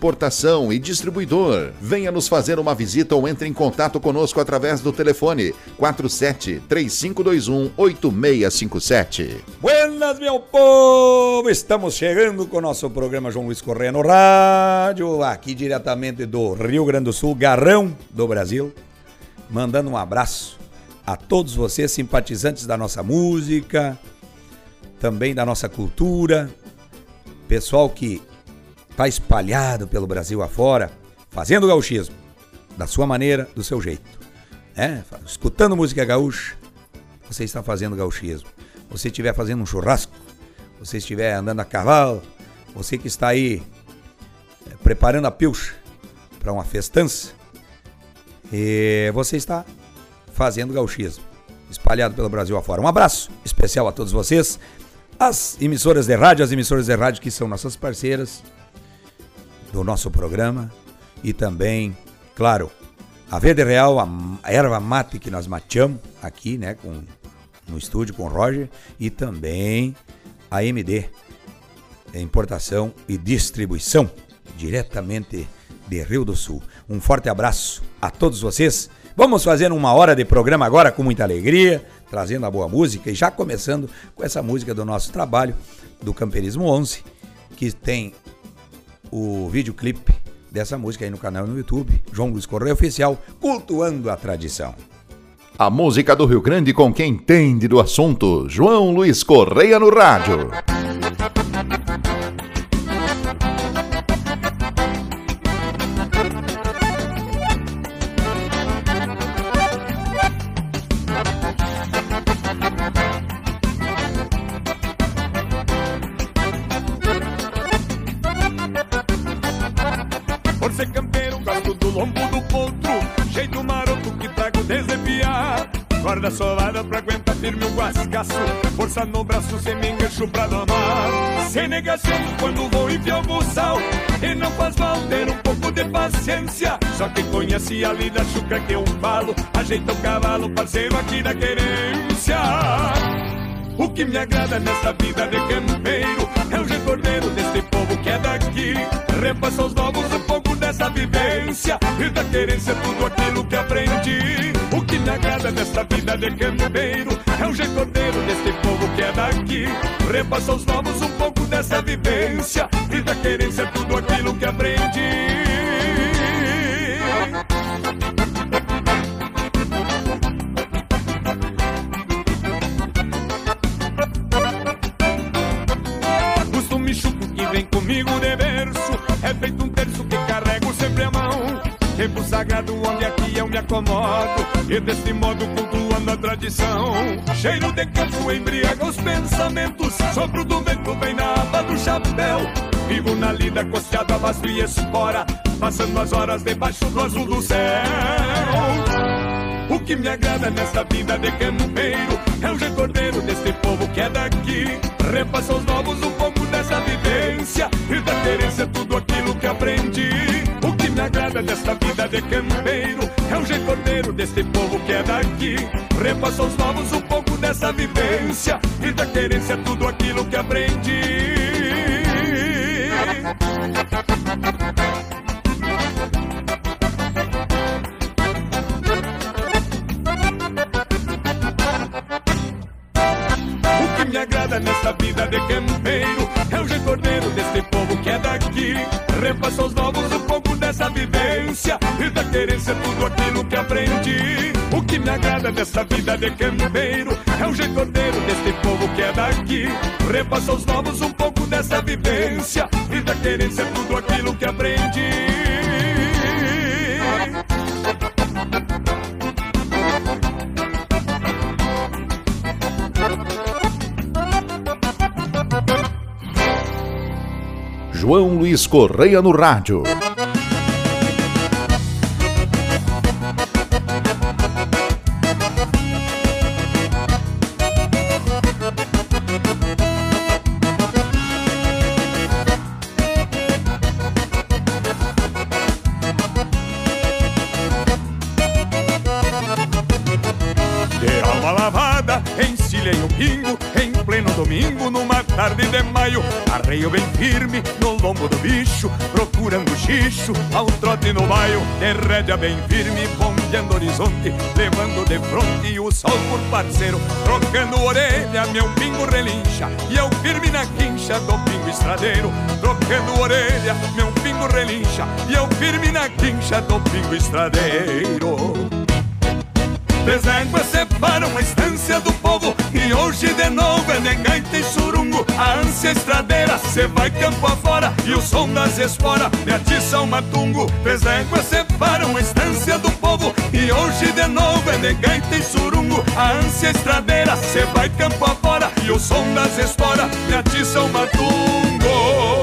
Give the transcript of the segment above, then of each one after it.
importação e distribuidor. Venha nos fazer uma visita ou entre em contato conosco através do telefone 47 3521 8657. Buenas, meu povo! Estamos chegando com o nosso programa João Luiz Correia no rádio, aqui diretamente do Rio Grande do Sul, Garrão do Brasil. Mandando um abraço a todos vocês simpatizantes da nossa música, também da nossa cultura, pessoal que está espalhado pelo Brasil afora, fazendo gauchismo, da sua maneira, do seu jeito. É, escutando música gaúcha, você está fazendo gauchismo. Você estiver fazendo um churrasco, você estiver andando a cavalo, você que está aí é, preparando a pilcha para uma festança, e você está fazendo gauchismo, espalhado pelo Brasil afora. Um abraço especial a todos vocês, as emissoras de rádio, as emissoras de rádio que são nossas parceiras, do nosso programa e também, claro, a Verde Real, a erva mate que nós mateamos aqui, né, com, no estúdio com o Roger e também a MD, importação e distribuição diretamente de Rio do Sul. Um forte abraço a todos vocês. Vamos fazer uma hora de programa agora com muita alegria, trazendo a boa música e já começando com essa música do nosso trabalho do Camperismo 11, que tem o videoclipe dessa música aí no canal no YouTube, João Luiz Correia Oficial, cultuando a tradição. A música do Rio Grande com quem entende do assunto, João Luiz Correia no rádio. Força no braço, sem me engancho pra domar. Sem negação quando vou enfiar o buçal E não faz mal ter um pouco de paciência. Só quem conhece a lida chuca que eu falo Ajeita o cavalo, parceiro aqui da querência. O que me agrada nesta vida de campeiro É o recordeiro deste povo que é daqui. Repassa aos novos um pouco dessa vivência E da querência tudo aquilo que aprendi. O que agrada nesta vida de campeiro É o recordeiro deste povo que é daqui. Repassa aos novos um pouco dessa vivência. E da querência tudo aquilo que aprendi. Vem comigo de É feito um terço que carrego sempre a mão. Tempo sagrado onde aqui eu me acomodo E desse modo cultuando a tradição Cheiro de campo embriaga os pensamentos Sopro do vento vem na aba do chapéu Vivo na lida costeado a e espora Passando as horas debaixo do azul do céu o que me agrada nesta vida de campeiro é o recordeiro deste povo que é daqui. Repassa aos novos um pouco dessa vivência e da querência tudo aquilo que aprendi. O que me agrada nesta vida de campeiro é o recordeiro deste povo que é daqui. Repassa aos novos um pouco dessa vivência e da querência tudo aquilo que aprendi. me agrada nesta vida de campeiro É o recordeiro deste povo que é daqui Repassa aos novos um pouco dessa vivência E da querência tudo aquilo que aprendi O que me agrada nesta vida de campeiro É o recordeiro deste povo que é daqui repassa aos novos um pouco dessa vivência e da querência tudo aquilo que aprendi. João Luiz Correia no rádio. Arreio bem firme no lombo do bicho Procurando xixo ao trote no baio De rédea bem firme, bombeando horizonte Levando de fronte o sol por parceiro Trocando orelha, meu pingo relincha E eu firme na quincha do pingo estradeiro Trocando orelha, meu pingo relincha E eu firme na quincha do pingo estradeiro Éguas separam a estância do povo. E hoje de novo é de gaita e surungo. A ânsia estradeira, cê vai campo afora. E o som das esporas me atiça o matungo. Éguas separam a estância do povo. E hoje de novo é de gaita e surungo. A ânsia estradeira, cê vai campo afora. E o som das esporas me atiça o matungo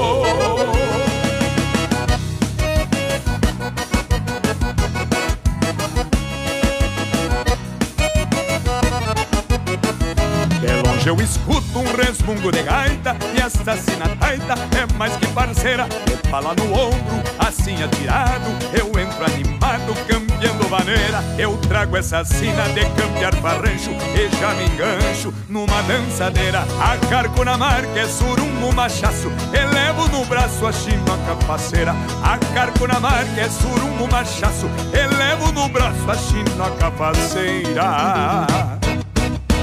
eu escuto um resmungo de gaita E esta sinataita é mais que parceira Me fala no ombro, assim atirado. Eu entro animado, cambiando maneira Eu trago essa sina de cambiar farrancho E já me engancho numa dançadeira. Acarco na marca, é surungo machaço Elevo no braço a chino a capaceira Acarco na marca, é surungo machaço Elevo no braço a chino a capaceira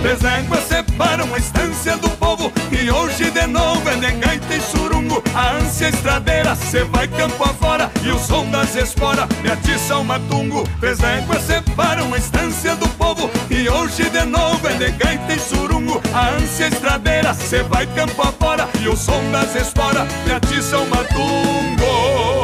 Três éguas separam a estância do povo. E hoje de novo é de gaita e surungo. A ânsia estradeira, cê vai campo afora. E o som das esporas me atiça o matungo. Três éguas separam a estância do povo. E hoje de novo é de gaita e surungo. A ânsia estradeira, cê vai campo afora. E o som das esporas me atiça o matungo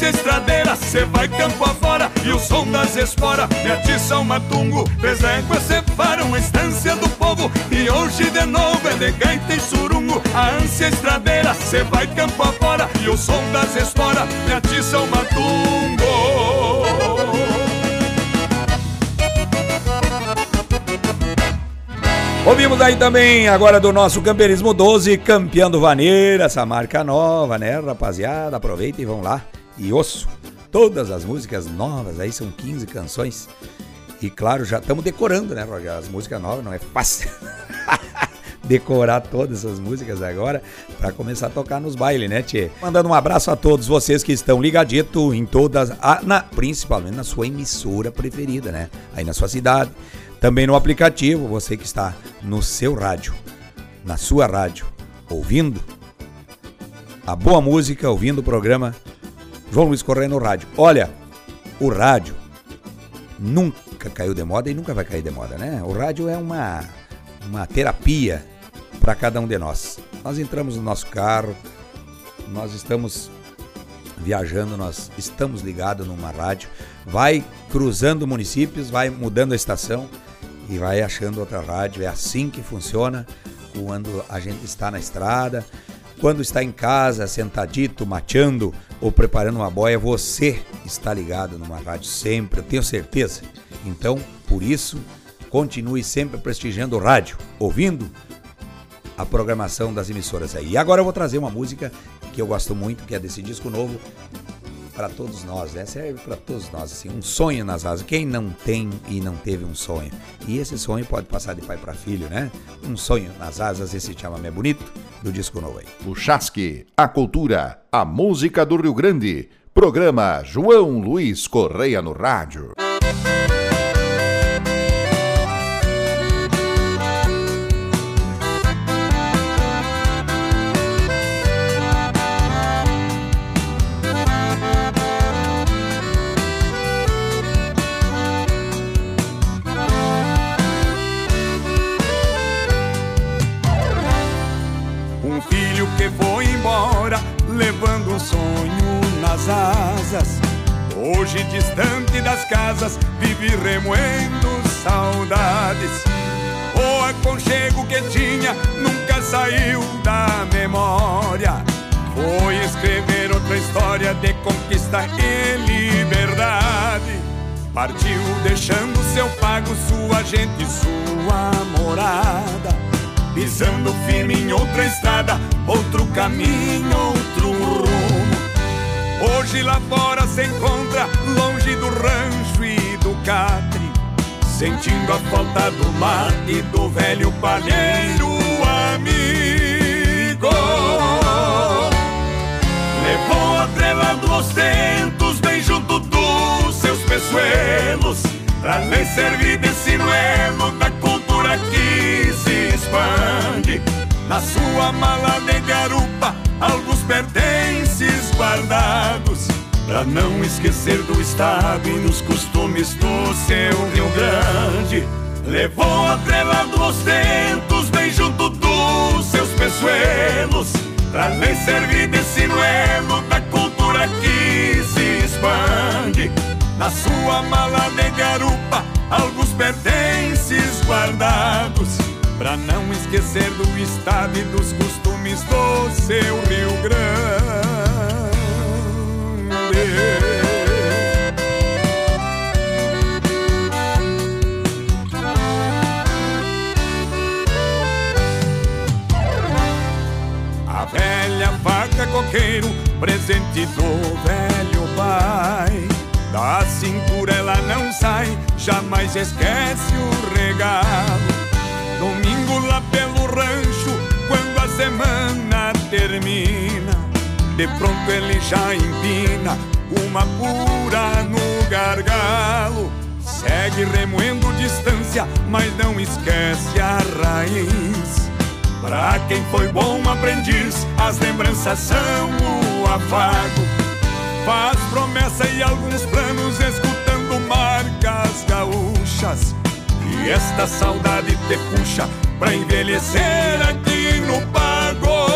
A ânsia estradeira, cê vai campo afora. E o som das esporas me atiça o matungo Três éguas separam a estância do povo. E hoje de novo é de gaita e surungo. A ânsia estradeira, cê vai campo afora. E o som das esporas me atiça o matungo. Ouvimos aí também agora do nosso Camperismo 12, campeão do Vaneira, essa marca nova, né, rapaziada? Aproveita e vão lá e osso. Todas as músicas novas, aí são 15 canções. E claro, já estamos decorando, né, Roger? As músicas novas não é fácil. decorar todas essas músicas agora para começar a tocar nos bailes, né, Tchê? Mandando um abraço a todos vocês que estão ligadito em todas, a, na, principalmente na sua emissora preferida, né? Aí na sua cidade. Também no aplicativo, você que está no seu rádio, na sua rádio, ouvindo a boa música, ouvindo o programa João Luiz Correia no rádio. Olha, o rádio nunca caiu de moda e nunca vai cair de moda, né? O rádio é uma, uma terapia para cada um de nós. Nós entramos no nosso carro, nós estamos viajando, nós estamos ligados numa rádio, vai cruzando municípios, vai mudando a estação e vai achando outra rádio. É assim que funciona quando a gente está na estrada. Quando está em casa, sentadito, mateando ou preparando uma boia, você está ligado numa rádio sempre, eu tenho certeza. Então, por isso, continue sempre prestigiando o rádio, ouvindo a programação das emissoras aí. E agora eu vou trazer uma música que eu gosto muito, que é desse disco novo, para todos nós, né? Serve para todos nós, assim, um sonho nas asas. Quem não tem e não teve um sonho? E esse sonho pode passar de pai para filho, né? Um sonho nas asas, esse chama é bonito, do disco novo. O Chasque, a cultura, a música do Rio Grande. Programa João Luiz Correia no rádio. Conquista e liberdade. Partiu deixando seu pago, sua gente, sua morada. Pisando firme em outra estrada, outro caminho, outro rumo. Hoje lá fora se encontra, longe do rancho e do catre, sentindo a falta do mar e do velho palheiro peçoelos, pra lhe servir de sinuelo da cultura que se expande. Na sua mala de garupa, alguns pertences guardados, pra não esquecer do estado e dos costumes do seu Rio Grande. Levou atrelado os tentos bem junto dos seus peçoelos, pra lhe servir de sinuelo da cultura que se expande. Na sua mala de garupa, alguns pertences guardados, pra não esquecer do estado e dos costumes do seu Rio Grande. A velha faca coqueiro, presente do velho pai. Da cintura ela não sai, jamais esquece o regalo. Domingo lá pelo rancho, quando a semana termina, de pronto ele já empina uma pura no gargalo. Segue remoendo distância, mas não esquece a raiz. Pra quem foi bom aprendiz, as lembranças são o afago. Faz promessa e alguns planos, escutando marcas gaúchas. E esta saudade te puxa pra envelhecer aqui no pago.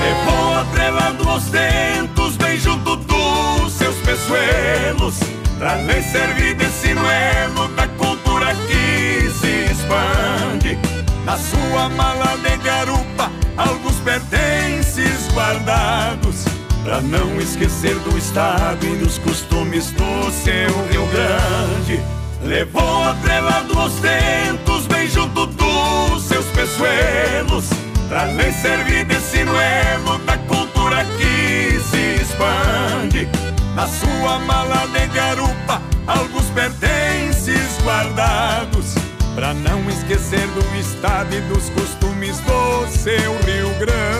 Levou atrelando os dentos bem junto dos seus peçoelos, pra lhe servir de sinuelo da cultura que se expande. Na sua mala de garupa, alguns pertences guardados, pra não esquecer do estado e dos costumes do seu Rio Grande. Levou atrelado os tentos bem junto dos seus peçoelos, pra lhe servir de sinuelo da cultura que se expande. Na sua mala de garupa, alguns pertences guardados, pra não esquecer do estado e dos costumes do seu Rio Grande.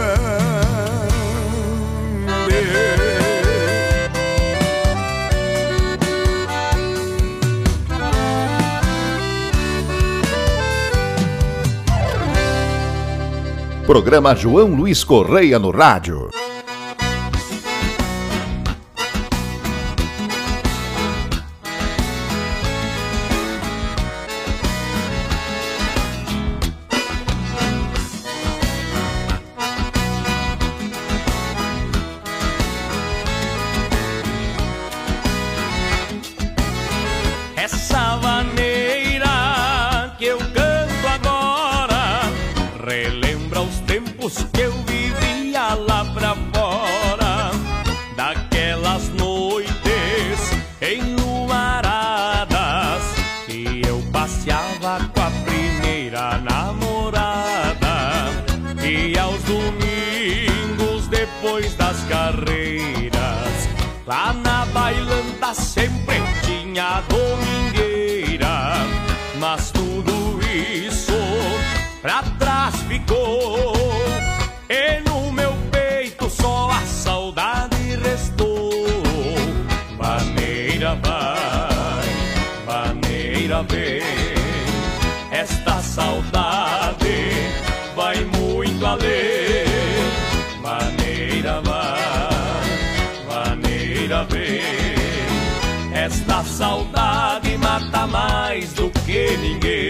Programa João Luiz Correia no rádio. Sempre tinha domingueira, mas tudo isso pra trás ficou. E no meu peito só a saudade restou. Maneira vai, maneira vem. Esta saudade vai muito além. Saudade mata mais do que ninguém.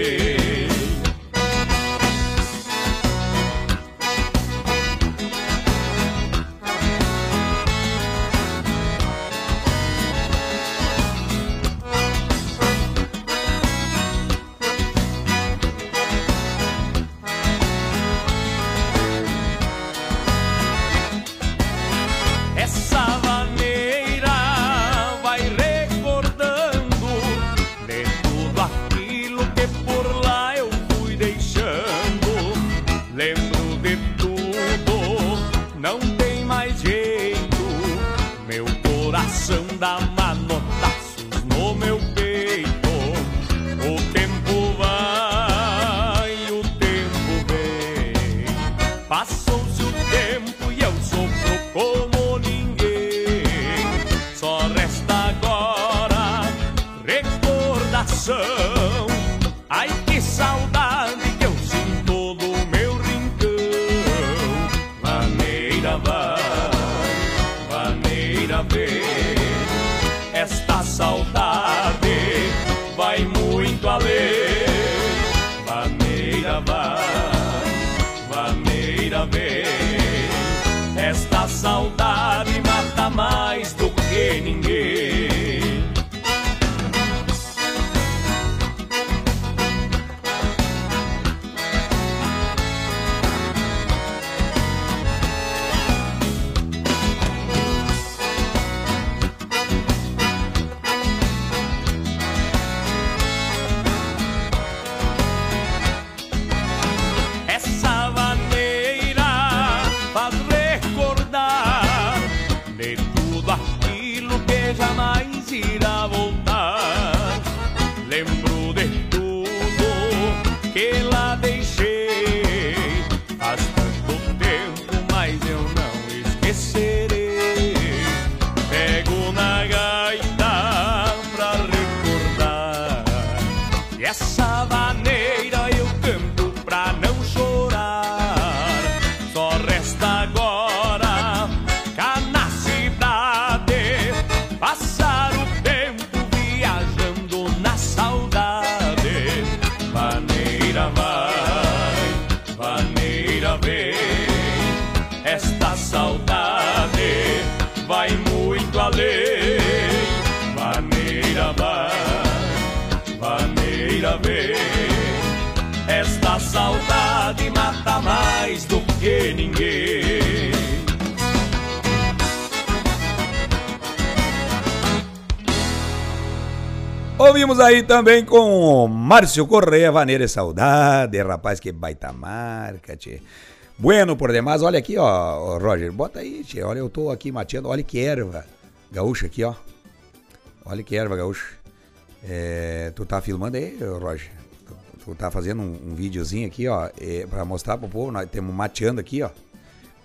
Saudade mata mais do que ninguém. Aí também com Márcio Correia, Vaneira Saudade, rapaz, que baita marca, tchê. Bueno por demais, olha aqui, ó, Roger, bota aí, tchê, olha, eu tô aqui mateando, olha que erva gaúcha aqui, ó. Olha que erva gaúcha. É, tu tá filmando aí, Roger? Tu, tu tá fazendo um, um videozinho aqui, ó, é, pra mostrar pro povo, nós temos mateando aqui, ó,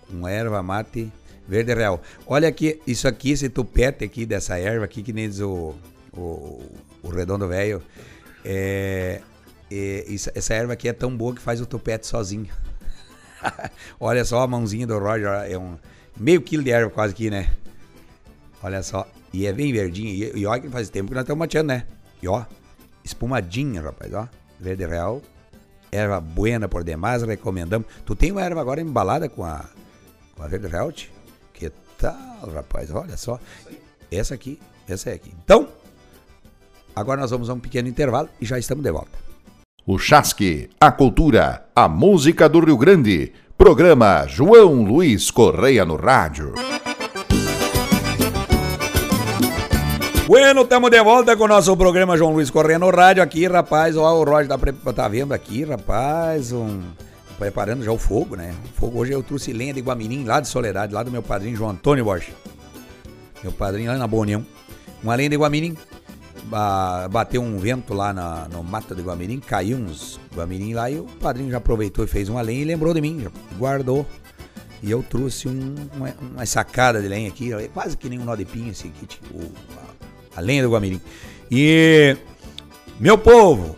com erva mate verde real. Olha aqui, isso aqui, esse tupete aqui dessa erva aqui, que nem diz o, o, o redondo velho, é, é, essa erva aqui é tão boa que faz o tupete sozinho. Olha só a mãozinha do Roger, é um meio quilo de erva quase aqui, né? Olha só, e é bem verdinho, e, e olha que faz tempo que nós estamos mateando, né? E ó, espumadinha, rapaz, ó, verde real, erva buena por demais, recomendamos. Tu tem uma erva agora embalada com a, com a verde real? Que tal, rapaz, olha só. Essa aqui, essa é aqui. Então, agora nós vamos a um pequeno intervalo e já estamos de volta. O Chasque, a cultura, a música do Rio Grande. Programa João Luiz Correia no rádio. Bueno, estamos de volta com o nosso programa João Luiz Corrêa no rádio aqui, rapaz. Ó, o Roger tá, pre- tá vendo aqui, rapaz, um, preparando já o fogo, né? O fogo hoje eu trouxe lenha de Guamirim, lá de Soledade, lá do meu padrinho João Antônio Borges. Meu padrinho lá na Boa União. Uma lenha de Guamirim, ba- bateu um vento lá na, no mato de Guamirim, caiu uns Guamirim lá e o padrinho já aproveitou e fez uma lenha e lembrou de mim, já guardou. E eu trouxe um, uma, uma sacada de lenha aqui, é quase que nem um nó de pinho esse aqui, tipo, a, a lenha do Guamirim. E, meu povo,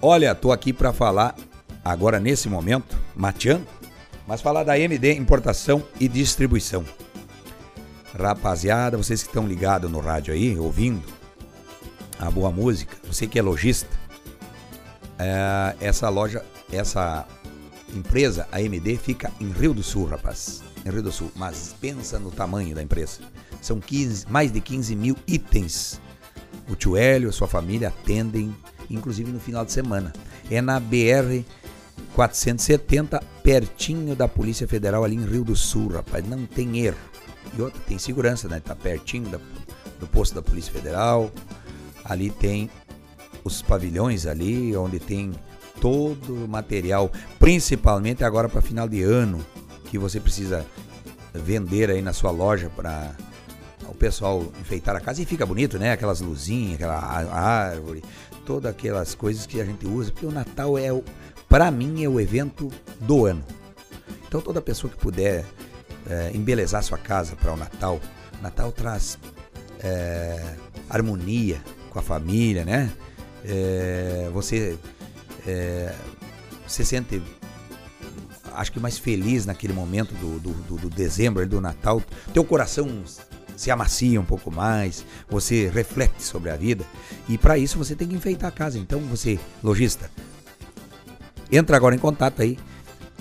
olha, tô aqui para falar agora nesse momento, mateando, mas falar da MD Importação e Distribuição. Rapaziada, vocês que estão ligados no rádio aí, ouvindo a boa música, você que é lojista, é, essa loja, essa empresa, a MD, fica em Rio do Sul, rapaz. Em Rio do Sul. Mas pensa no tamanho da empresa. São 15, mais de 15 mil itens. O tio Hélio, a sua família atendem, inclusive no final de semana. É na BR 470, pertinho da Polícia Federal, ali em Rio do Sul, rapaz. Não tem erro. E outra, tem segurança, né? Tá pertinho da- do posto da Polícia Federal. Ali tem os pavilhões ali, onde tem todo o material, principalmente agora para final de ano, que você precisa vender aí na sua loja para o pessoal enfeitar a casa e fica bonito, né? Aquelas luzinhas, aquela árvore, todas aquelas coisas que a gente usa, porque o Natal é para mim é o evento do ano. Então toda pessoa que puder é, embelezar sua casa para o Natal, Natal traz é, harmonia com a família, né? é, você é, se sente acho que mais feliz naquele momento do, do, do, do dezembro, do Natal. Teu coração se amacia um pouco mais, você reflete sobre a vida e para isso você tem que enfeitar a casa. Então você, lojista, entra agora em contato aí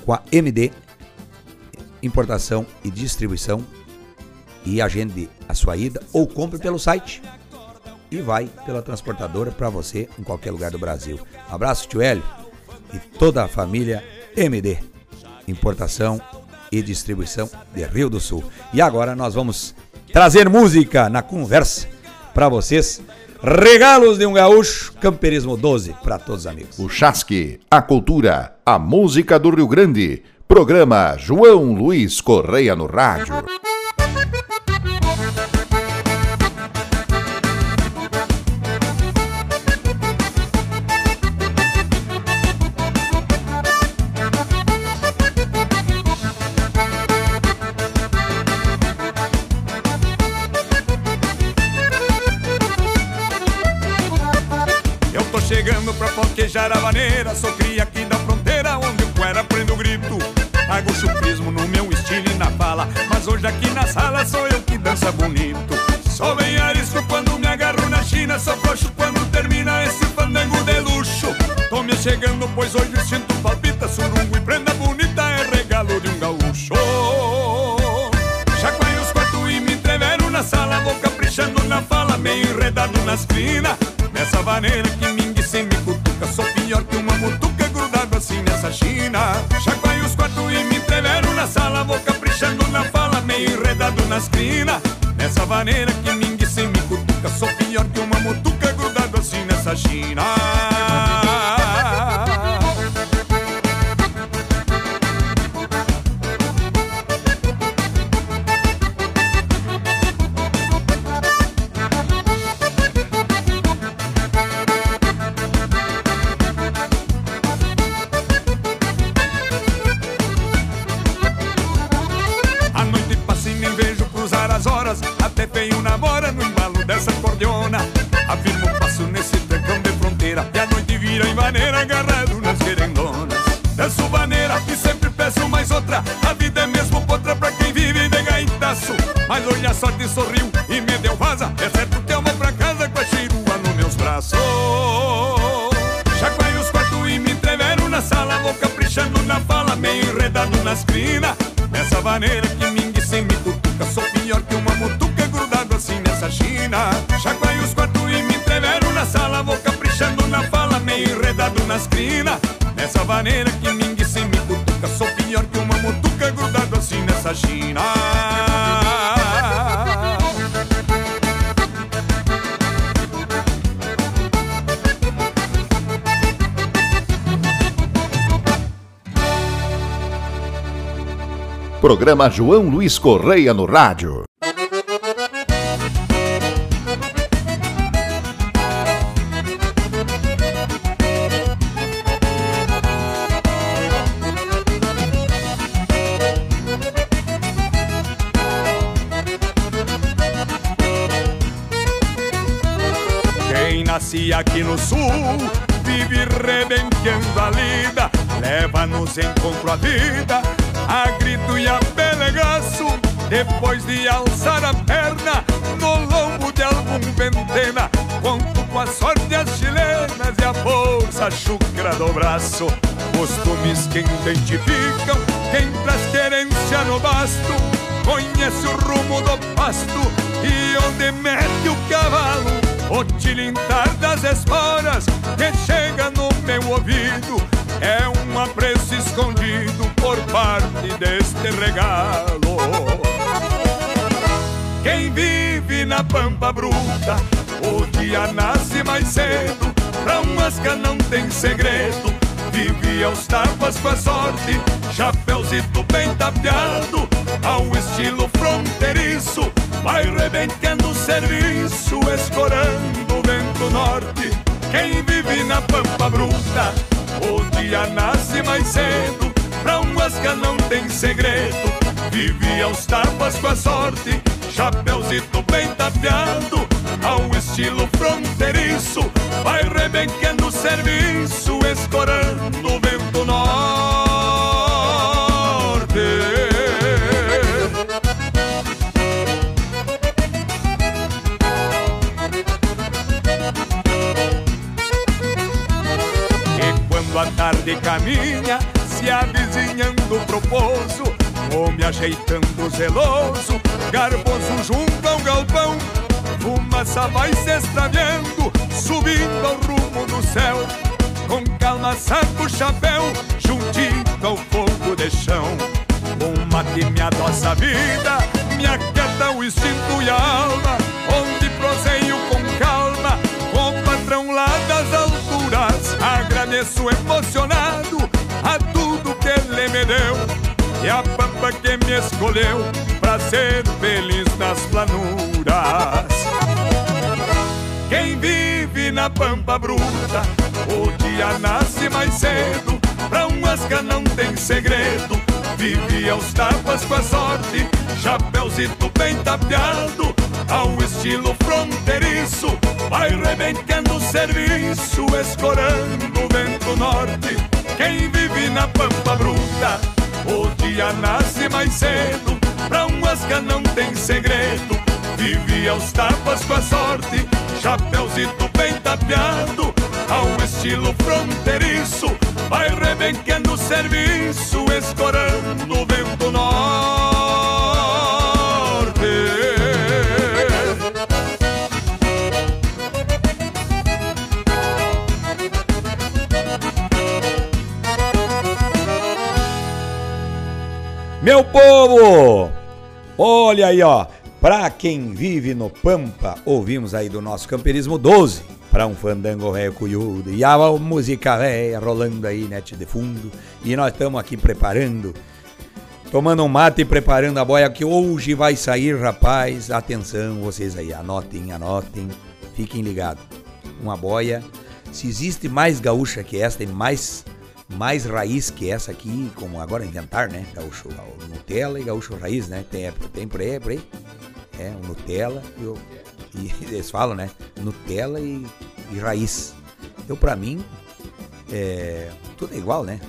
com a MD Importação e Distribuição e agende a sua ida ou compre pelo site e vai pela transportadora para você em qualquer lugar do Brasil. Abraço, tio Hélio e toda a família MD, importação e distribuição de Rio do Sul. E agora nós vamos trazer música na conversa para vocês. Regalos de um gaúcho, Camperismo 12 para todos os amigos. O Chasque, a cultura, a música do Rio Grande. Programa João Luiz Correia no rádio. Beijar a vaneira Sou cria aqui da fronteira Onde o cuera prende o grito. Hago chupismo no meu estilo e na fala Mas hoje aqui na sala sou eu que dança bonito. Sou bem arisco quando me agarro na China Sou coxo quando termina esse fandango de luxo. Tô me chegando pois hoje sinto palpita Surungo e prenda bonita é regalo de um gaúcho. Chacoalho os quatro e me entrevero na sala Vou caprichando na fala, meio enredado nas crinas Nessa vaneira que china Chacoalho os quatro e me entrevero na sala Vou caprichando na fala, meio enredado nas crinas Nessa vaneira que ninguém sem me cutuca Sou pior que uma mutuca grudado assim nessa china sorte sorriu e me deu vaza. É certo que eu vou pra casa com a chirua nos meus braços. Chacoalho os quartos e me entrevero na sala Vou caprichando na fala, meio enredado nas crinas Nessa vaneira que mingue sem me cutuca Sou pior que uma mutuca grudado assim nessa china. Chacoalho os quartos e me entrevero na sala Vou caprichando na fala, meio enredado nas crinas Nessa vaneira que mingue sem me cutuca Sou pior que uma mutuca grudado assim nessa china Programa João Luiz Correia no rádio. Quem nasce aqui no sul vive rebenqueando a lida, leva-nos encontro a vida chucra do braço, costumes que identificam quem traz querência no basto, conhece o rumo do pasto e onde mete o cavalo. O tilintar das esporas que chega no meu ouvido é um apreço escondido por parte deste regalo. Quem vive na pampa bruta, o dia nasce mais cedo, masca não tem segredo. Vive aos tapas com a sorte, chapéuzito bem tapeado, ao estilo fronteiriço, vai rebentando o serviço, escorando o vento norte. Quem vive na pampa bruta, o dia nasce mais cedo, pra um asca não tem segredo. Vive aos tapas com a sorte, chapéuzito bem tapeado, ao estilo fronteiriço, vai rebentando serviço escorando o vento norte. E quando a tarde caminha, se avizinhando pro pouso, homem ajeitando zeloso, garboso junto ao galpão, fumaça vai se extraviando, subindo ao rumo do céu. Com calma saco o chapéu, juntinho ao fogo de chão. Um mate me adoça a vida, me aquieta o instinto e a alma, onde proseio com calma, com o patrão lá das alturas. Agradeço emocionado a tudo que ele me deu e a pampa que me escolheu pra ser feliz nas planuras. Quem vive na pampa bruta, o dia nasce mais cedo. Pra um asca não tem segredo, vive aos tapas com a sorte. Chapéuzito bem tapeado, ao estilo fronteiriço. Vai rebentando serviço, escorando o vento norte. Quem vive na pampa bruta, dia nasce mais cedo. Pra um asca não tem segredo, vive aos tapas com a sorte. Chapéuzito bem tapeado, ao estilo fronteiriço. Vai rebenquendo o serviço, escorando o vento norte. Meu povo! Olha aí, ó. Pra quem vive no Pampa, ouvimos aí do nosso Camperismo 12 para um fandango velho cuyudo. E a música velha rolando aí, net de fundo. E nós estamos aqui preparando, tomando um mate e preparando a boia que hoje vai sair, rapaz. Atenção, vocês aí, anotem, anotem, fiquem ligados. Uma boia, se existe mais gaúcha que esta e mais mais raiz que essa aqui, como agora inventar, né? Gaúcho Nutella e gaúcho raiz, né? Tem, tem por aí, por aí. É, o Nutella e, o, e eles falam, né? Nutella e, e raiz. Eu, pra mim, é, tudo é igual, né?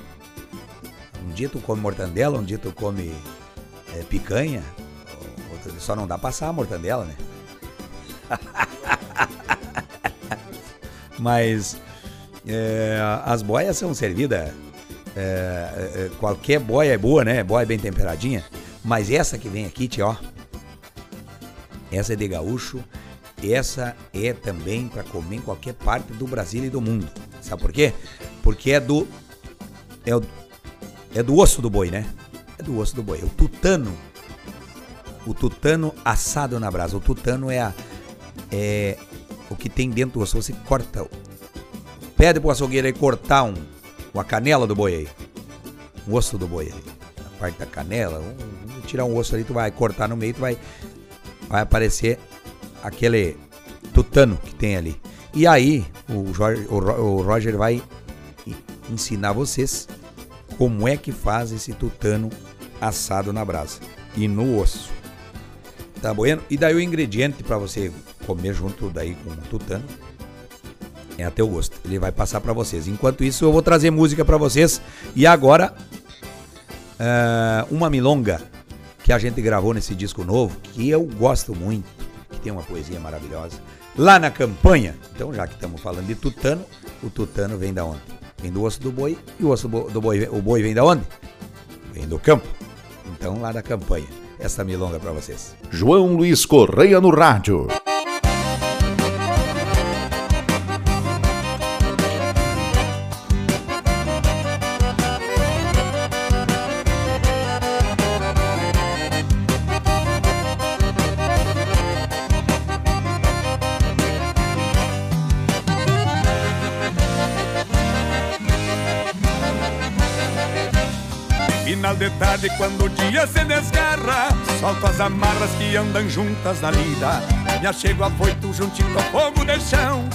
Um dia tu come mortandela, um dia tu come é, picanha, outro só não dá passar a mortandela, né? Mas é, as boias são servidas. É, é, qualquer boia é boa, né? Boia bem temperadinha. Mas essa que vem aqui, ó. Essa é de gaúcho. Essa é também para comer em qualquer parte do Brasil e do mundo. Sabe por quê? Porque é do. É, é do osso do boi, né? É do osso do boi. O tutano. O tutano assado na brasa. O tutano é a. É o que tem dentro do osso. Você corta Pede pro açougueiro aí cortar um, uma canela do boi aí. Um osso do boi aí. A parte da canela, um, tirar um osso ali, tu vai cortar no meio, tu vai, vai aparecer aquele tutano que tem ali. E aí, o, Jorge, o, o Roger vai ensinar vocês como é que faz esse tutano assado na brasa e no osso. Tá bueno? E daí o ingrediente para você comer junto daí com o tutano é a teu gosto. Ele vai passar para vocês. Enquanto isso, eu vou trazer música para vocês. E agora, uh, uma milonga que a gente gravou nesse disco novo, que eu gosto muito, que tem uma poesia maravilhosa. Lá na campanha, então já que estamos falando de tutano, o tutano vem da onde? Vem do osso do boi e o osso do boi, o boi vem da onde? Vem do campo. Então lá na campanha. Essa milonga para vocês. João Luiz Correia no rádio. Dia se desgarra, solto as amarras que andam juntas na lida. Me achego afoito juntinho ao fogo de chão.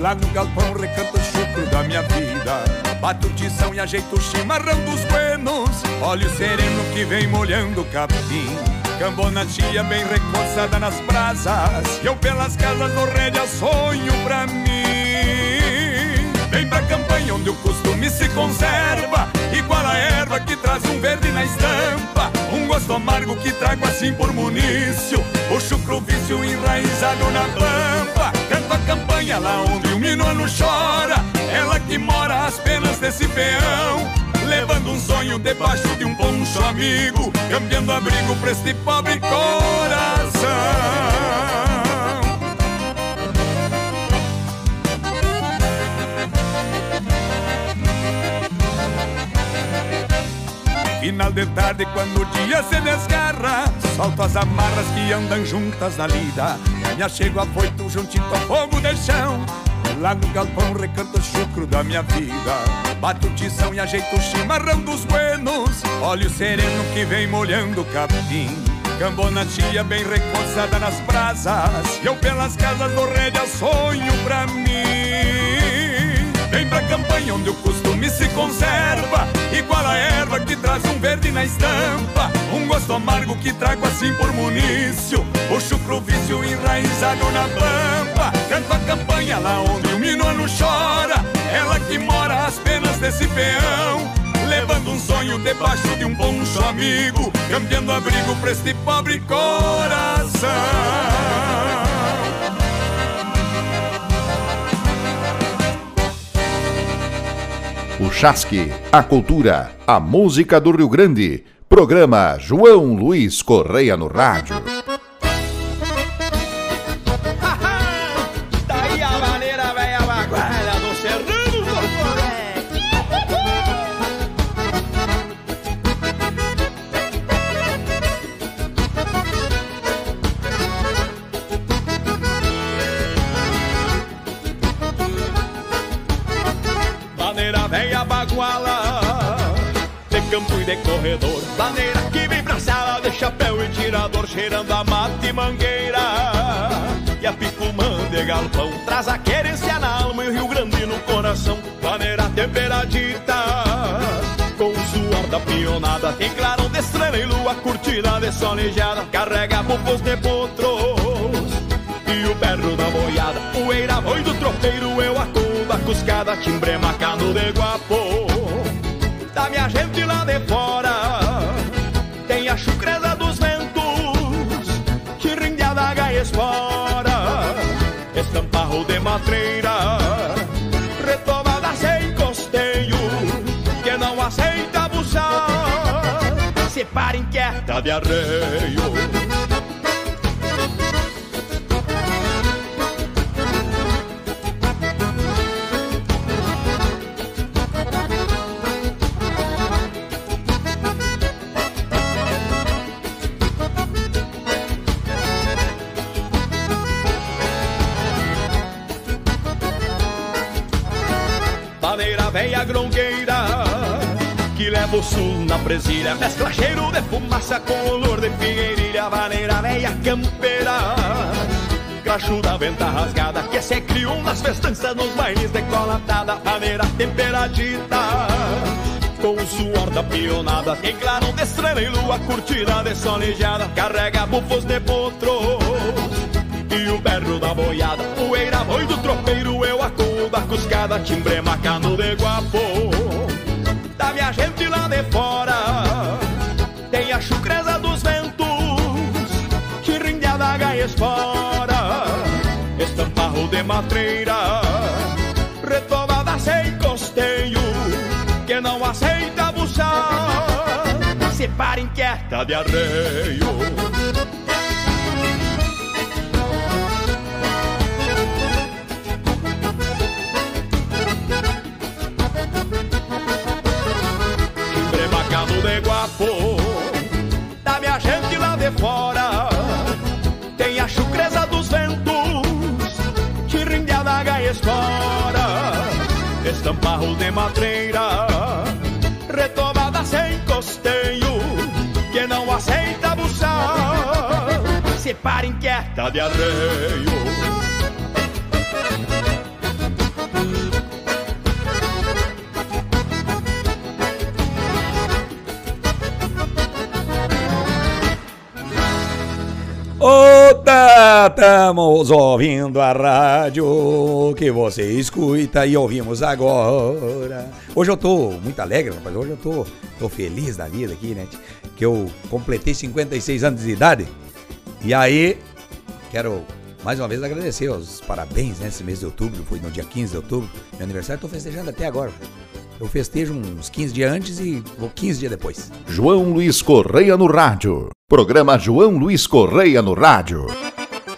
Lá no galpão recanto o chucro da minha vida. Bato tição e ajeito o chimarrão dos buenos. Olho sereno que vem molhando o capim. Cambona tia bem recoçada nas brasas. E eu pelas casas do rédea sonho pra mim. Vem pra campo que trago assim por munício. O chucro vício enraizado na pampa. Canto a campanha lá onde o minuano chora. Ela que mora às penas desse peão. Levando um sonho debaixo de um poncho amigo. Cambiando abrigo pra este pobre coração Final de tarde, quando o dia se desgarra, solto as amarras que andam juntas na lida. Me achego afoito juntito ao fogo de chão. Lá no galpão recanto o chucro da minha vida. Bato tição e ajeito o chimarrão dos buenos. Olho sereno que vem molhando o capim. Cambona tia bem recoçada nas brasas. E eu pelas casas do rédea sonho pra mim. Vem pra campanha onde o costume se conserva Igual a erva que traz um verde na estampa? Um gosto amargo que trago assim por munício. O chucro vício enraizado na pampa. Canto a campanha lá onde o minuano chora. Ela que mora às penas desse peão. Levando um sonho debaixo de um poncho amigo. Cambiando abrigo pra este pobre coração Chasque, a cultura, a música do Rio Grande. Programa João Luiz Correia no Rádio. Campo e de corredor. Maneira que vem pra sala De chapéu e tirador Cheirando a mata e mangueira. E a picumã de galpão Traz a querência na alma E o Rio Grande no coração. Maneira temperadita Com o suor da pionada. Tem clarão de estrela e lua Curtida de solejada Carrega bufos de potros e o berro da boiada. Poeira boi do tropeiro Eu acudo a cuscada. Timbre macano de guapo Da minha gente de fora Tem a chucreza dos ventos Que a daga e espora. Estamparro de matreira Retomada sem costeio Que não aceita buchar. Se para inquieta de arreio leva o sul na presilha Mescla cheiro de fumaça com olor de figueirilha Maneira velha campeira. Cracho da venta rasgada Que se criou nas festanças Nos bailes decolatada Maneira temperadita. Com o suor da pionada Tem clarão de estrela e lua Curtida de solejada Carrega bufos de potros e o berro da boiada Poeira boi do tropeiro Eu acudo a cuscada Timbre macano de guapo de fora. Tem a chucreza dos ventos Que rinde a daga e espora Estamparro de matreira Retovada sem costeio Que não aceita buchar. Se para inquieta de arreio fora. Tem a chucreza dos ventos Que rinde a daga e espora. Estamparro de matreira Retomada sem costeio Que não aceita buchar Se para inquieta de arreio Ô, tá, estamos ouvindo a rádio que você escuta e ouvimos agora. Hoje eu tô muito alegre, rapaz. Hoje eu tô, tô feliz da vida aqui, né? que eu completei 56 anos de idade. E aí, quero mais uma vez agradecer os parabéns nesse mês de outubro, foi no dia 15 de outubro, meu aniversário, estou festejando até agora. Eu festejo uns 15 dias antes e vou 15 dias depois. João Luiz Correia no rádio. Programa João Luiz Correia no rádio.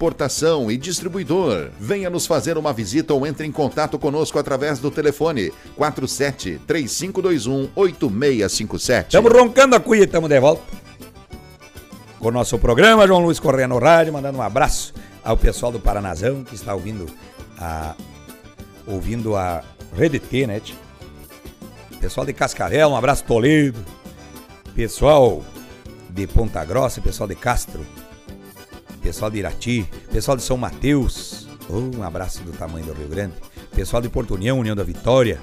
importação e distribuidor. Venha nos fazer uma visita ou entre em contato conosco através do telefone 47 3521 8657. Estamos roncando a cuia, estamos de volta com o nosso programa. João Luiz Correia no rádio, mandando um abraço ao pessoal do Paranazão que está ouvindo a ouvindo a Rede T, né? Pessoal de Cascavel, um abraço Toledo. Pessoal de Ponta Grossa, pessoal de Castro, pessoal de Irati, pessoal de São Mateus, oh, um abraço do tamanho do Rio Grande, pessoal de Porto União, União da Vitória,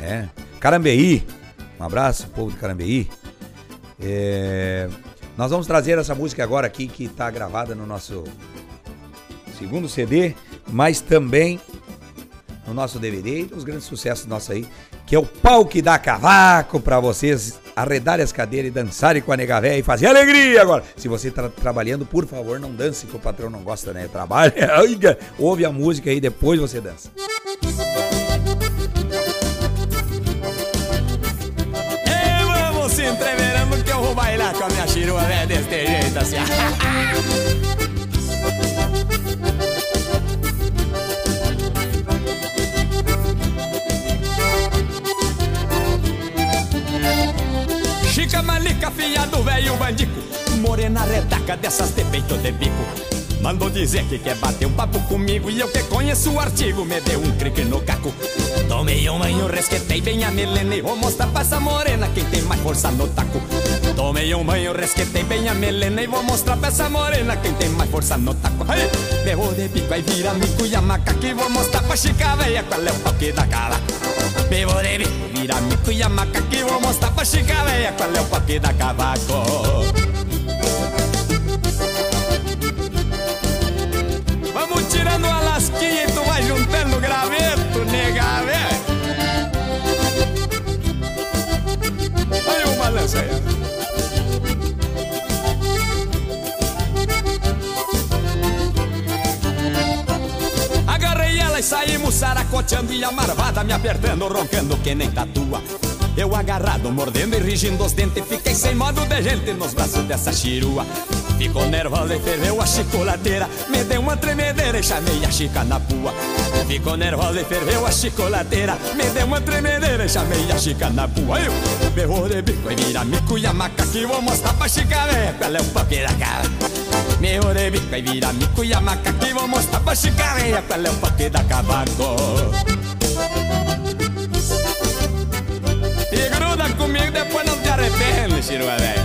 é, Carambeí, um abraço, povo de Carambeí. É, nós vamos trazer essa música agora aqui que está gravada no nosso segundo CD, mas também no nosso DVD e os grandes sucessos nossos aí, que é o pau que dá cavaco para vocês arredarem as cadeiras e dançarem com a nega véia e fazer alegria agora. Se você está trabalhando, por favor, não dance, que o patrão não gosta, né? Trabalha, ouve a música aí, depois você dança. E vamos se entreverando que eu vou bailar com a minha chirua, é desse jeito assim. Chica manica, filha do velho bandico. Morena retaca dessas de peito de bico. Mandou dizer que quer bater um papo comigo E eu que conheço o artigo Me deu um crique no caco. Tomei um banho, resquetei bem a melena E vou mostrar pra essa morena Quem tem mais força no taco. Tomei um banho, resquetei bem a melena E vou mostrar pra essa morena Quem tem mais força no taco. Aí, Berro de bico, aí vira mico e a macaca E vou mostrar pra chica veia Qual é o pau que dá cala Bico, vira mico e a macaca E vou mostrar pra chica veia Qual é o que dá cavaco Vamos tirando a lasquinha e tu vai juntando o graveto, nega, velho. Olha o balanço aí. Saracoteando e a marvada me apertando, roncando que nem tatua. Eu agarrado, mordendo e rigindo os dentes Fiquei sem modo de gente nos braços dessa chirua. Ficou nervosa e ferveu a chicolateira Me deu uma tremedeira e chamei a chica na pua. Ficou nervosa e ferveu a chicolateira Me deu uma tremedeira e chamei a chica na pua. Eu berrou de bico e vira mico e a maca Que vou mostrar pra chica véia qual é o que dá cara Bico e vira mico e a maca Que vou mostrar pra chica véia qual é o pau que dá cavaco e gruda comigo, depois não te arrepende, chirua velho.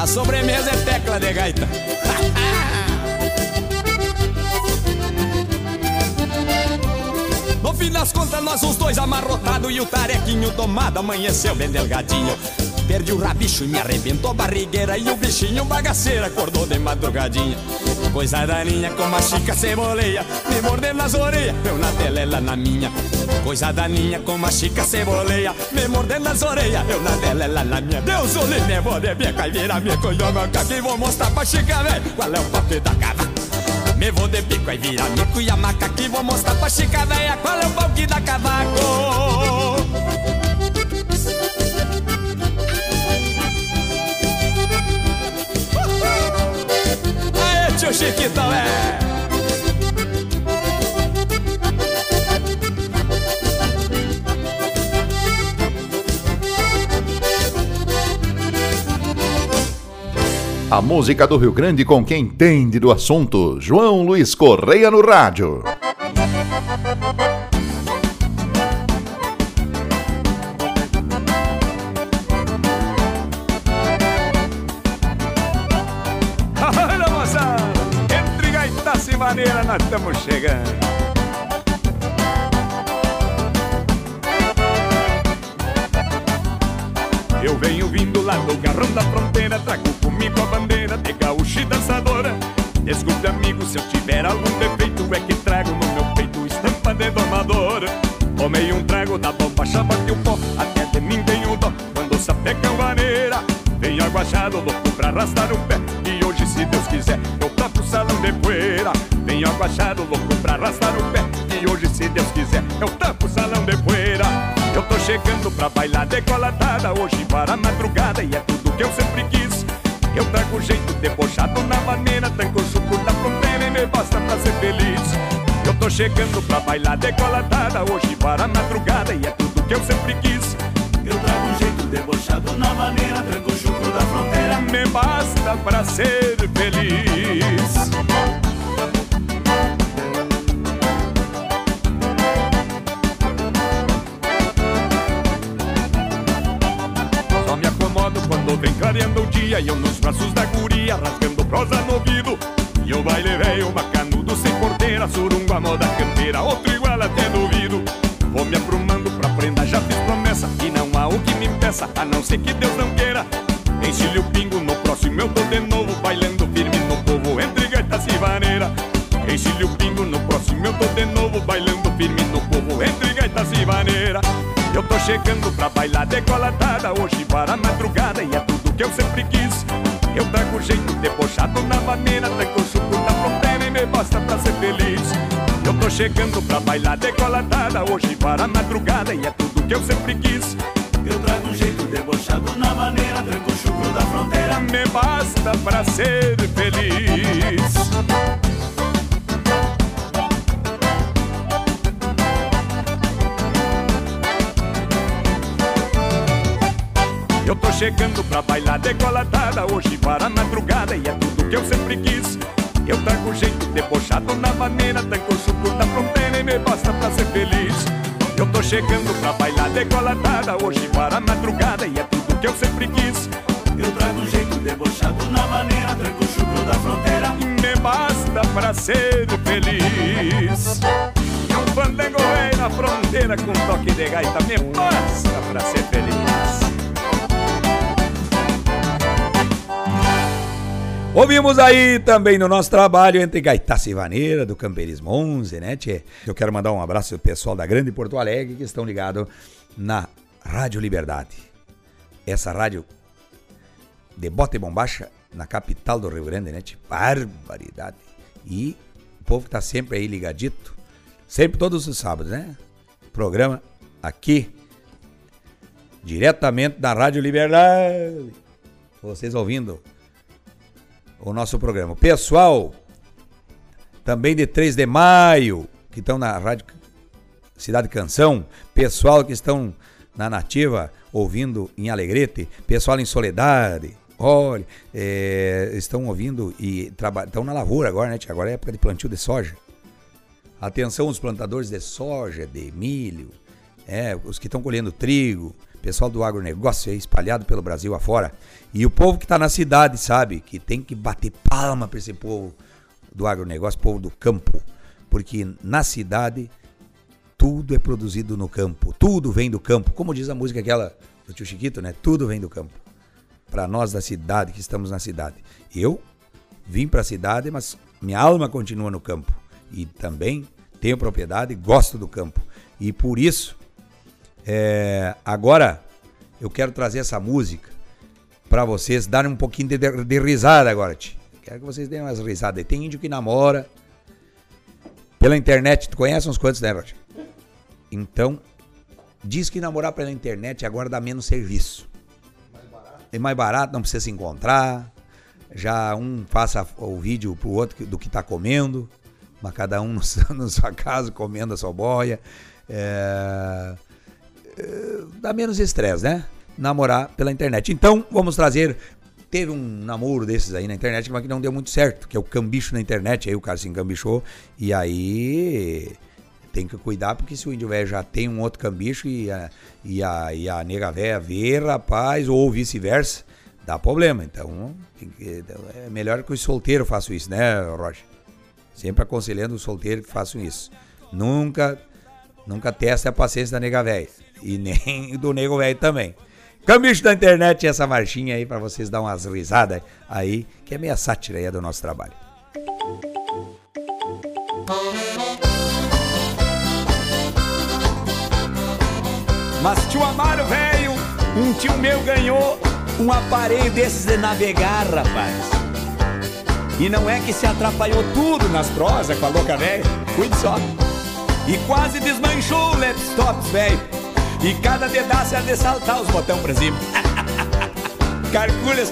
A sobremesa é tecla de gaita. Fim das contas, nós os dois amarrotados e o tarequinho tomado amanheceu bem delgadinho. Perdi o rabicho e me arrebentou a barrigueira E o bichinho bagaceiro acordou de madrugadinha. Coisa daninha como a chica ceboleia Me mordendo nas orelhas, eu na dela, ela na minha. Coisa daninha como a chica ceboleia Me mordendo nas orelhas, eu na dela, ela na minha. Deus o livre, vou e vira minha Coisa manca que vou mostrar pra chica, velho Qual é o papel da cava me vou de bico e vira mico e a maca que vou mostrar pra chica véia Qual é o pau que dá cavaco tio Chiquitão, é. A música do Rio Grande com quem entende do assunto, João Luiz Correia no rádio. Olha, moçada, entre gaita e maneira, nós estamos chegando. Decolatada Hoje para a madrugada e é tudo que eu sempre quis. Eu trago jeito debochado na maneira Tranco o da fronteira e me basta pra ser feliz. Eu tô chegando pra bailar decolatada Hoje para a madrugada e é tudo que eu sempre quis. Eu trago jeito debochado na maneira Tranco o da fronteira Me basta pra ser feliz vem clareando o dia E eu nos braços da guria rasgando prosa no ouvido. E o baile velho bacanudo sem porteira Surungo moda campeira, outro igual até duvido. Vou me aprumando pra prenda, já fiz promessa E não há o que me impeça, a não ser que Deus não queira. Enche-lhe o pingo, no próximo eu tô de novo Bailando firme no povo, entre gaitas e vaneira. Enche-lhe o pingo, no próximo eu tô de novo Bailando firme no povo, entre gaitas e vaneira Eu tô chegando pra bailar decolatada Hoje para madrugada e é tudo que eu sempre quis. Eu trago jeito debochado na maneira Tranco chuco da fronteira e me basta pra ser feliz. Eu tô chegando pra bailar decolatada Hoje para madrugada e é tudo que eu sempre quis. Eu trago jeito debochado na maneira Tranco o chuco da fronteira Me basta pra ser feliz Eu tô chegando pra bailar decolatada Hoje para a madrugada e é tudo que eu sempre quis. Eu trago jeito debochado na maneira Tranco o chuco da fronteira e me basta pra ser feliz. Eu tô chegando pra bailar decolatada Hoje para a madrugada e é tudo que eu sempre quis. Eu trago jeito debochado na maneira Tranco o chuco da fronteira Me basta pra ser feliz. E um fandango velho na fronteira Com toque de gaita Me basta pra ser feliz Ouvimos aí também no nosso trabalho entre Gaitaça e Vaneira, do Camperismo 11, né, tchê? Eu quero mandar um abraço pro pessoal da Grande Porto Alegre que estão ligados na Rádio Liberdade. Essa rádio de bota e bombacha na capital do Rio Grande, né, tchê? Barbaridade. E o povo que tá sempre aí ligadito, sempre todos os sábados, né? Programa aqui, diretamente da Rádio Liberdade. Vocês ouvindo o nosso programa. Pessoal também de 3 de maio, que estão na Rádio Cidade Canção, pessoal que estão na Nativa ouvindo em Alegrete, pessoal em Soledade, olha, é, estão ouvindo e estão na lavoura agora, né? Agora é época de plantio de soja. Atenção os plantadores de soja, de milho, é, os que estão colhendo trigo, pessoal do agronegócio aí espalhado pelo Brasil afora. E o povo que está na cidade, sabe, que tem que bater palma para esse povo do agronegócio, povo do campo. Porque na cidade tudo é produzido no campo, tudo vem do campo. Como diz a música aquela do tio Chiquito, né? Tudo vem do campo. Para nós da cidade, que estamos na cidade. Eu vim para a cidade, mas minha alma continua no campo. E também tenho propriedade e gosto do campo. E por isso, é, agora eu quero trazer essa música para vocês darem um pouquinho de, de, de risada agora, tio. Quero que vocês deem umas risadas. Tem índio que namora pela internet. Tu conhece uns quantos, né, Roger? Então, diz que namorar pela internet agora dá menos serviço. É mais barato, não precisa se encontrar. Já um faça o vídeo pro outro do que tá comendo. Mas cada um na sua casa comendo a sua boia. É... É... Dá menos estresse, né? Namorar pela internet. Então, vamos trazer. Teve um namoro desses aí na internet, mas que não deu muito certo, que é o cambicho na internet. Aí o cara se encambichou e aí tem que cuidar, porque se o índio velho já tem um outro cambicho e a, e a, e a nega velha vê, rapaz, ou vice-versa, dá problema. Então, que, é melhor que os solteiros façam isso, né, Roger? Sempre aconselhando os solteiros que façam isso. Nunca, nunca teste a paciência da nega velha. E nem do nego velho também. Cambicho da internet, essa marchinha aí para vocês dar umas risadas aí, que é meia sátira aí do nosso trabalho. Mas tio Amaro, velho, um tio meu ganhou um aparelho desses de navegar, rapaz. E não é que se atrapalhou tudo nas prosas com a louca velha, cuide só. E quase desmanchou o laptops, velho. E cada pedaço é de saltar os botões pra cima. Calcule as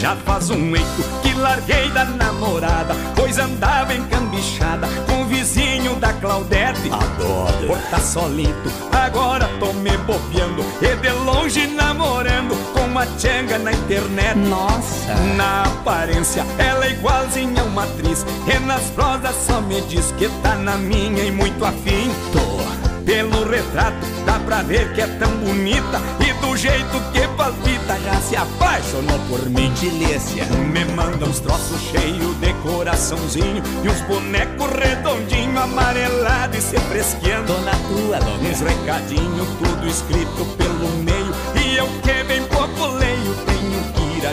Já faz um eito que larguei da namorada, pois andava encambichada com o vizinho da Claudete. Adoro. Por tá solito, agora tô me bobeando e de longe namorando com uma tchanga na internet. Nossa! Na aparência, ela é igualzinha a uma atriz, e nas prosas só me diz que tá na minha e muito afim. Tô. Pelo retrato dá pra ver que é tão bonita E do jeito que palpita já se apaixonou por mim. Delícia! Me manda uns troços cheios de coraçãozinho E uns bonecos redondinho, amarelado e se fresqueando. Na tua, louca Uns recadinhos, tudo escrito pelo meio E eu que bem pouco leio, tenho que ir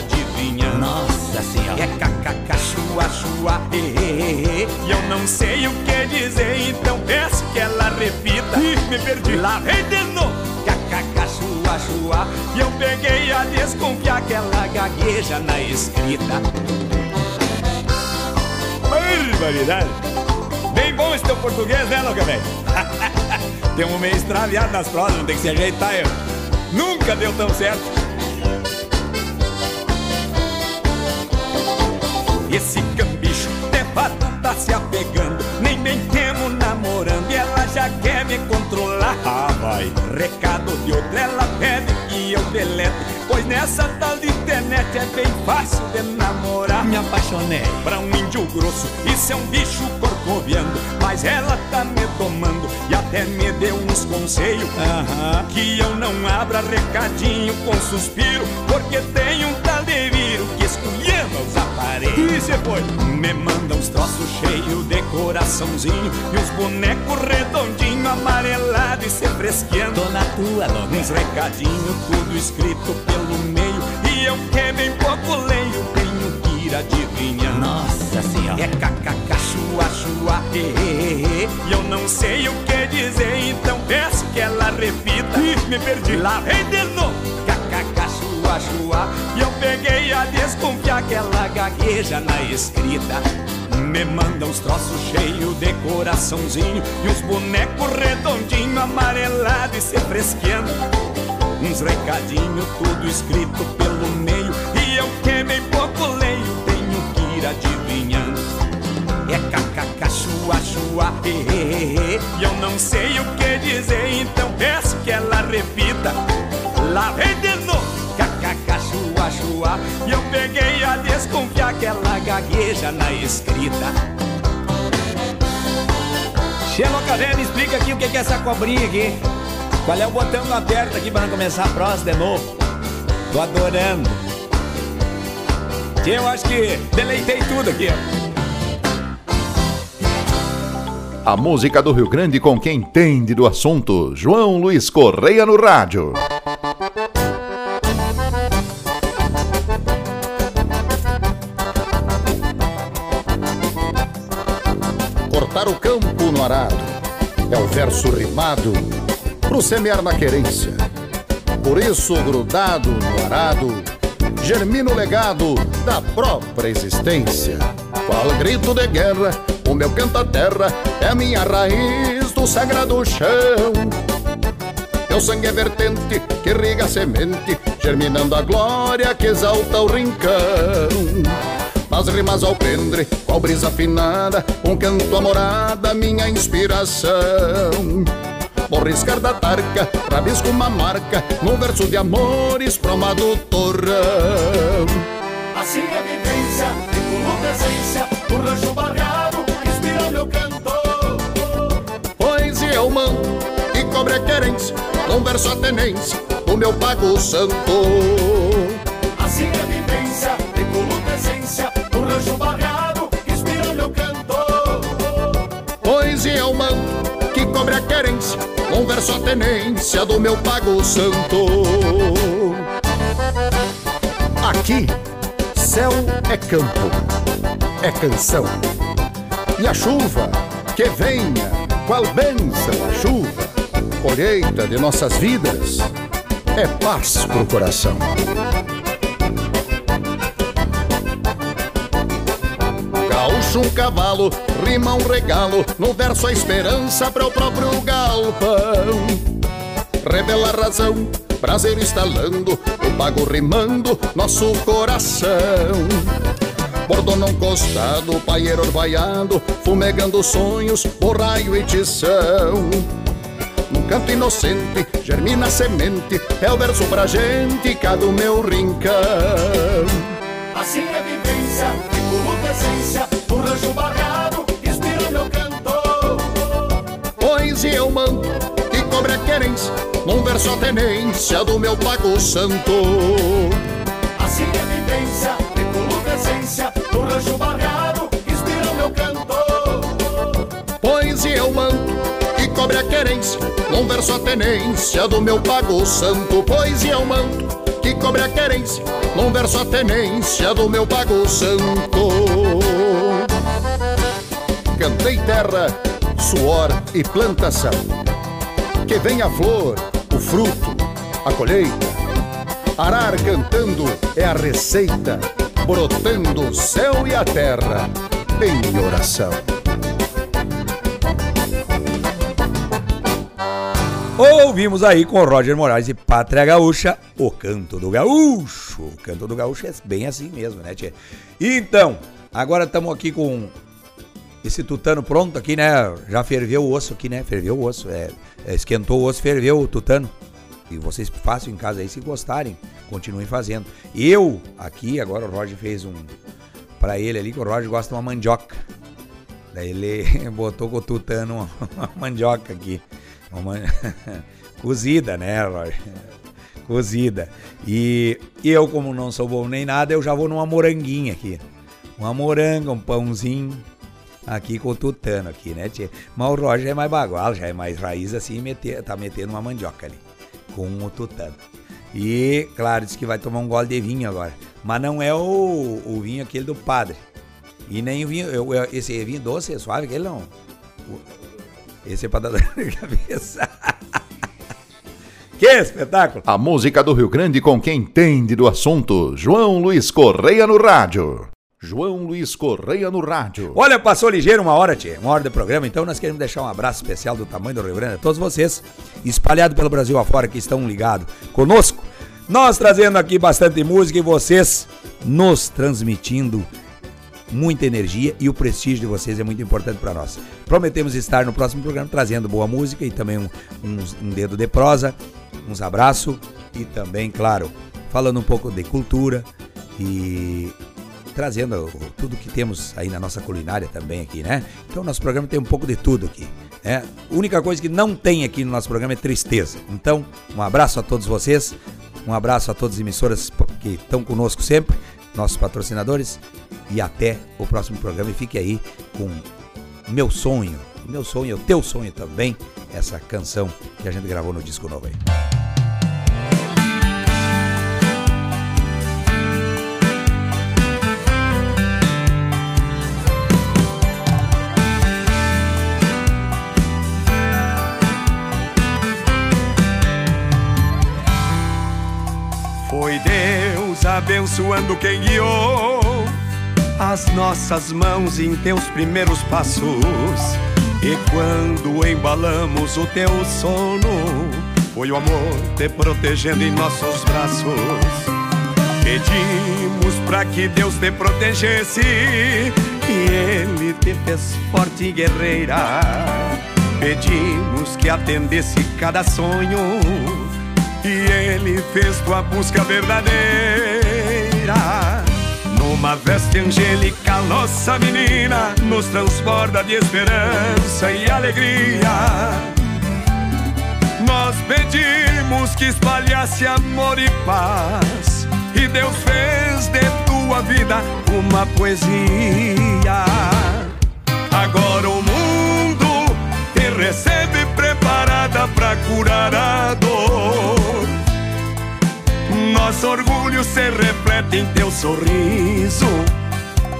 Nossa senhora! É kkk, chua, chua, e, e, e, E. Eu não sei o que dizer, então peço que ela repita. Ih, me perdi. Lá vem de novo. Kkk, chua, chua E eu peguei a desconfiar que ela gagueja na escrita. Barbaridade. Bem bom esse teu português, né, louca velho? tem um meio extraviado nas prosas, não tem que se ajeitar eu. Nunca deu tão certo Esse cambicho de fato tá se apegando. Nem bem temo namorando E ela já quer me controlar. Ah, vai. Recado de outra ela pede que eu delete Pois nessa tal de internet é bem fácil de namorar. Me apaixonei Pra um índio grosso, isso é um bicho corcoviando. Mas ela tá me tomando e até me deu uns conselhos. Aham. Que eu não abra recadinho com suspiro Porque tem um tal de os aparelhos E cê foi? Me manda uns troços cheios de coraçãozinho E uns bonecos redondinho, amarelado e se fresqueando Tô na tua, louca Uns recadinhos, tudo escrito pelo meio E eu que bem pouco leio, tenho que ir adivinhando Nossa senhora! é kkk, chua, chua, e, e, e, e eu não sei o que dizer, então peço que ela repita. Ih, me perdi. Lá vem de novo. Chua, e eu peguei a desconfiar que ela gagueja na escrita. Me manda uns troços cheios de coraçãozinho e uns bonecos redondinho, amarelado e se fresqueando. Uns recadinhos, tudo escrito pelo meio, e eu que bem pouco leio, tenho que ir adivinhando. É kkk, chua, chua, e, e, e, e eu não sei o que dizer, então peço que ela repita. Lá vem de novo, kkk, chua, e eu peguei a desconfiar que gagueja na escrita. Velha, me explica aqui o que é essa cobrinha aqui Qual é o botão que aperta aqui pra começar a prosa de novo? Tô adorando eu acho que deleitei tudo aqui. A música do Rio Grande com quem entende do assunto. João Luiz Correia no rádio. É o verso rimado pro semear na querência. Por isso, grudado no arado, germina o legado da própria existência. Qual grito de guerra, o meu canta-terra é minha raiz do sagrado chão. Meu sangue é vertente que irriga a semente, germinando a glória que exalta o rincão. Nas rimas ao pendre, qual brisa afinada, um canto amorada, minha inspiração. Vou riscar da tarca, rabisco uma marca, num verso de amores promado torrão. Assim é a vivência, e como presença, o rancho barreado inspira meu canto. Pois eu mando e cobre a querência, num verso a tenência do meu pago santo. Um verso a tenência do meu pago santo. Aqui, céu é campo, é canção. E a chuva, que venha, qual bênção a chuva, colheita de nossas vidas, é paz pro coração. Gaúcho um cavalo, rima um regalo, no verso a esperança para o próprio galpão. Revela a razão, prazer instalando, o pago rimando nosso coração. Bordono encostado, paieiro orvaiado, fumegando sonhos, borraio e tição. Num canto inocente, germina a semente, é o verso pra gente, cada meu rincão. Assim é vivência, e como presença, o rancho barrado inspira meu canto. Pois eu mando que cobre a querência, num verso a tenência do meu pago santo. Assim é vivência, e como presença, o rancho barrado inspira meu canto. Pois eu mando cobre a querência, num verso a tenência do meu pago santo. Pois eu mando cobre a querência, num verso a tenência do meu pago santo. Cantei terra, suor e plantação. Que venha a flor, o fruto, a colheita. Arar cantando é a receita, brotando o céu e a terra em oração. Ouvimos aí com Roger Moraes e Pátria Gaúcha, o canto do gaúcho. O canto do gaúcho é bem assim mesmo, né, tia? Então, agora estamos aqui com esse tutano pronto aqui, né? Já ferveu o osso aqui, né? Ferveu o osso, é, é, esquentou o osso, ferveu o tutano. E vocês façam em casa aí, se gostarem, continuem fazendo. Eu, aqui, agora o Roger fez um pra ele ali, que o Roger gosta de uma mandioca. Daí ele botou com o tutano uma mandioca aqui. Uma... Cozida, né, Roger? Cozida. E eu, como não sou bom nem nada, eu já vou numa moranguinha aqui. Uma moranga, um pãozinho aqui com o tutano aqui, né, tia? Mas o Roger é mais bagual, já é mais raiz assim, meter, tá metendo uma mandioca ali, com o tutano. E, claro, disse que vai tomar um gole de vinho agora. Mas não é o, o vinho aquele do padre. E nem o vinho, eu, eu- esse vinho doce, é suave, aquele não. O- Esse é pra dar dor de cabeça. que espetáculo! A música do Rio Grande com quem entende do assunto. João Luiz Correia no rádio. João Luiz Correia no rádio. Olha, passou ligeiro uma hora, tia, uma hora de programa, então nós queremos deixar um abraço especial do tamanho do Rio Grande a todos vocês, espalhados pelo Brasil afora, que estão ligados conosco. Nós trazendo aqui bastante música e vocês nos transmitindo muita energia e o prestígio de vocês é muito importante para nós. Prometemos estar no próximo programa trazendo boa música e também um, uns- um dedo de prosa, uns abraços e também, claro, falando um pouco de cultura e trazendo tudo que temos aí na nossa culinária também aqui, né? Então nosso programa tem um pouco de tudo aqui, né? A única coisa que não tem aqui no nosso programa é tristeza. Então, um abraço a todos vocês, um abraço a todas as emissoras que estão conosco sempre, nossos patrocinadores. E até o próximo programa. E fique aí com meu sonho, meu sonho, o teu sonho também, essa canção que a gente gravou no disco novo aí. Abençoando quem guiou as nossas mãos em teus primeiros passos. E quando embalamos o teu sono, foi o amor te protegendo em nossos braços. Pedimos para que Deus te protegesse e Ele te fez forte guerreira. Pedimos que atendesse cada sonho e Ele fez tua busca verdadeira. Numa veste angélica, nossa menina nos transborda de esperança e alegria. Nós pedimos que espalhasse amor e paz. E Deus fez de tua vida uma poesia. Agora o mundo te recebe preparada pra curar a. Nosso orgulho se reflete em teu sorriso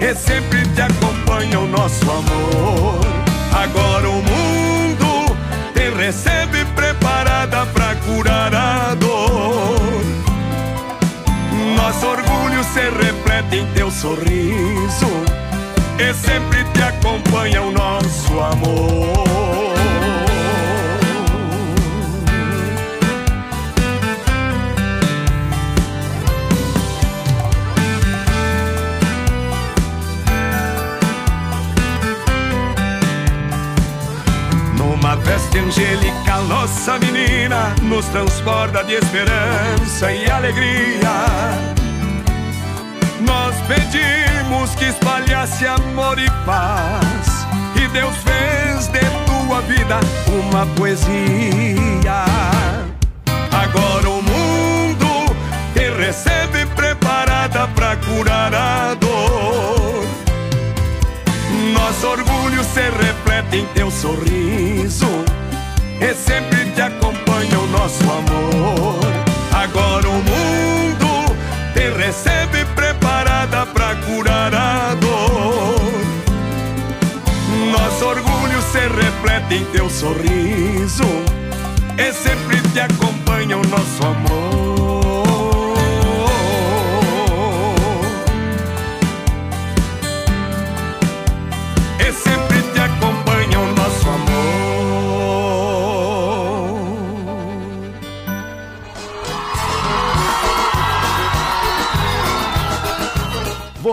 e sempre te acompanha o nosso amor. Agora o mundo te recebe preparada pra curar a dor. Nosso orgulho se reflete em teu sorriso e sempre te acompanha o nosso amor. Angelical, nossa menina nos transporta de esperança e alegria. Nós pedimos que espalhasse amor e paz, e Deus fez de tua vida uma poesia. Agora o mundo te recebe preparada pra curar a dor. Nosso orgulho se reflete em teu sorriso e sempre te acompanha o nosso amor. Agora o mundo te recebe preparada pra curar a dor. Nosso orgulho se reflete em teu sorriso e sempre te acompanha o nosso amor.